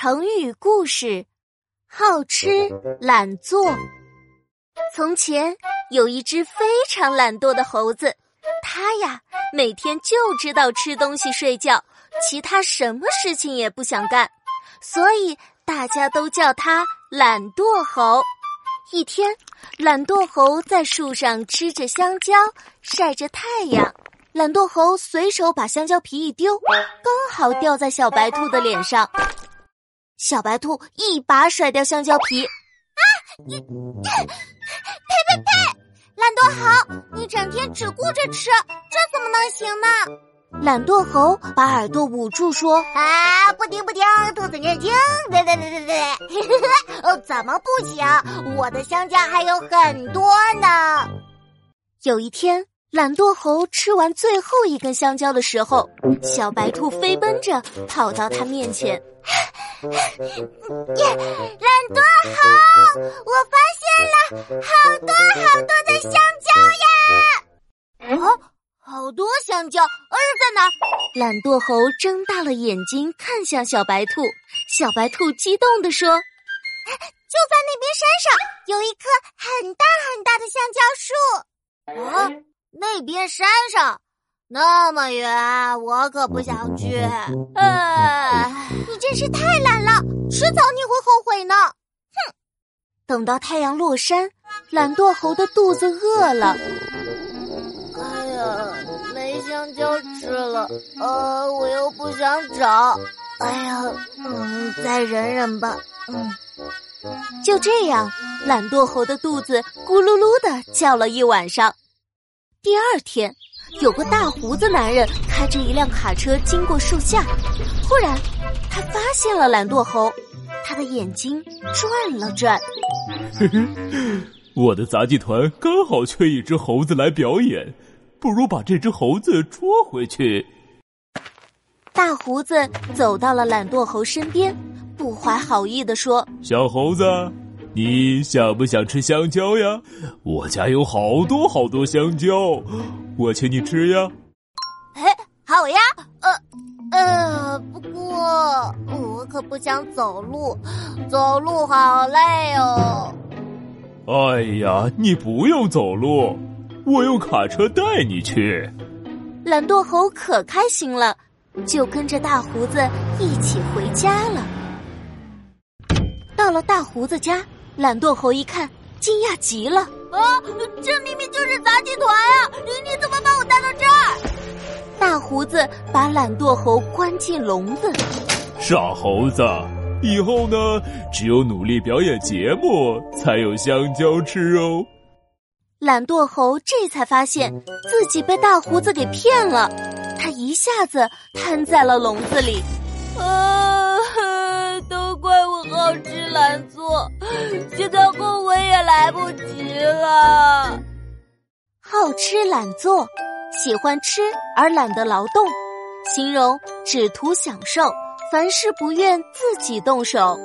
成语故事：好吃懒做。从前有一只非常懒惰的猴子，它呀每天就知道吃东西、睡觉，其他什么事情也不想干，所以大家都叫它懒惰猴。一天，懒惰猴在树上吃着香蕉，晒着太阳。懒惰猴随手把香蕉皮一丢，刚好掉在小白兔的脸上。小白兔一把甩掉香蕉皮，啊！你，呸呸呸！懒惰猴，你整天只顾着吃，这怎么能行呢？懒惰猴把耳朵捂住说：“啊，不听不听，兔子念经，对对对对对，哦，怎么不行？我的香蕉还有很多呢。”有一天。懒惰猴吃完最后一根香蕉的时候，小白兔飞奔着跑到他面前。耶，懒惰猴，我发现了好多好多的香蕉呀！啊，好多香蕉，儿在哪？懒惰猴睁大了眼睛看向小白兔，小白兔激动地说：“就在那边山上有一棵很大很大的香蕉树。”啊。那边山上那么远，我可不想去。哎，你真是太懒了，迟早你会后悔呢。哼！等到太阳落山，懒惰猴的肚子饿了。哎呀，没香蕉吃了，呃，我又不想找。哎呀，嗯，再忍忍吧。嗯，就这样，懒惰猴的肚子咕噜噜的叫了一晚上。第二天，有个大胡子男人开着一辆卡车经过树下，忽然他发现了懒惰猴，他的眼睛转了转。嘿嘿，我的杂技团刚好缺一只猴子来表演，不如把这只猴子捉回去。大胡子走到了懒惰猴身边，不怀好意的说：“小猴子。”你想不想吃香蕉呀？我家有好多好多香蕉，我请你吃呀。哎，好呀。呃呃，不过我可不想走路，走路好累哦。哎呀，你不用走路，我用卡车带你去。懒惰猴可开心了，就跟着大胡子一起回家了。到了大胡子家。懒惰猴一看，惊讶极了。啊，这明明就是杂技团啊！你你怎么把我带到这儿？大胡子把懒惰猴关进笼子。傻猴子，以后呢，只有努力表演节目，才有香蕉吃哦。懒惰猴这才发现自己被大胡子给骗了，他一下子瘫在了笼子里。啊，好吃懒做。现在后悔也来不及了。好吃懒做，喜欢吃而懒得劳动，形容只图享受，凡事不愿自己动手。